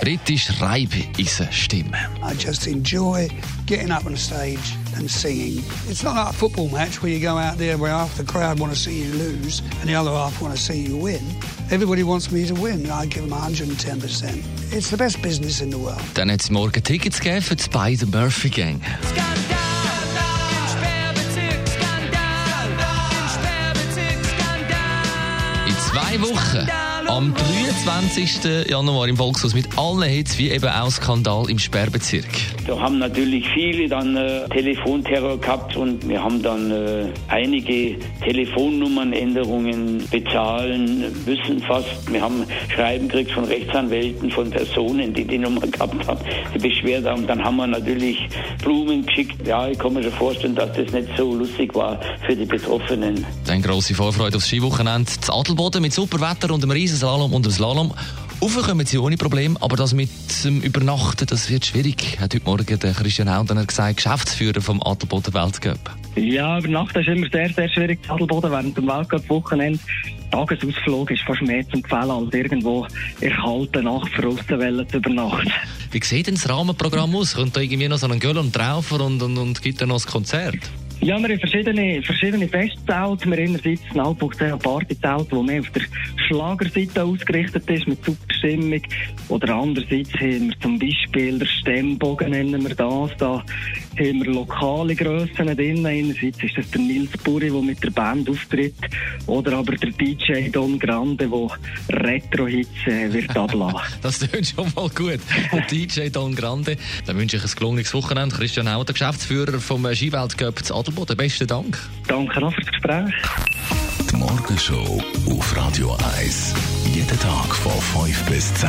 Die britische Reibeisenstimme. I just enjoy getting up on the stage and singing. It's not like a football match where you go out there where half the crowd want to see you lose and the other half want to see you win. Everybody wants me to win. I give them 110%. It's the best business in the world. Dann hat es morgen Tickets gegeben für die Spider Murphy Gang. In zwei Wochen, am 23. Januar im Volkshaus mit allen Hits, wie eben auch Skandal im Sperrbezirk. Da haben natürlich viele dann äh, Telefonterror gehabt und wir haben dann äh, einige Telefonnummernänderungen bezahlen müssen fast. Wir haben Schreiben gekriegt von Rechtsanwälten, von Personen, die die Nummer gehabt haben, die beschwert haben. Dann haben wir natürlich Blumen geschickt. Ja, ich kann mir schon vorstellen, dass das nicht so lustig war für die Betroffenen. Dann grosse Vorfreude aufs Skiwochenende. Das Adelboden mit super Wetter und einem Riesenslalom und einem Slalom. Raufkommen sie ohne Problem, aber das mit dem Übernachten, das wird schwierig, hat heute Morgen der Christian Haudner gesagt, Geschäftsführer vom Adelboden Weltcup. Ja, übernachten ist immer sehr, sehr schwierig. Adelboden während dem Weltcup-Wochenende. Tagesausflug ist fast mehr zum Gefällen, als irgendwo in kalten Nacht für Aussenwellen zu übernachten. Wie sieht denn das Rahmenprogramm aus? Kommt da irgendwie noch so ein Göll und Traufer und, und, und gibt dann noch ein Konzert? Ja, wir haben verschiedene, verschiedene Festzelte. Wir haben einerseits ein Altbuchzelt Partyzelt, das mehr auf der Schlagerseite ausgerichtet ist, mit super Stimmung. Oder andererseits haben wir zum Beispiel der Stemmbogen, nennen wir das. Da haben wir lokale Grössen drin. Einerseits ist das der Nils Buri, der mit der Band auftritt. Oder aber der DJ Don Grande, der Retro-Hits äh, wird abladen. Das klingt schon mal gut. Der DJ Don Grande. Dann wünsche ich ein gelungenes Wochenende. Christian Hauter, Geschäftsführer vom Skiweltcup zu Adelboden. Besten Dank. Danke auch für das Gespräch. Die Morgenshow auf Radio 1. Jeden Tag von 5 bis 10.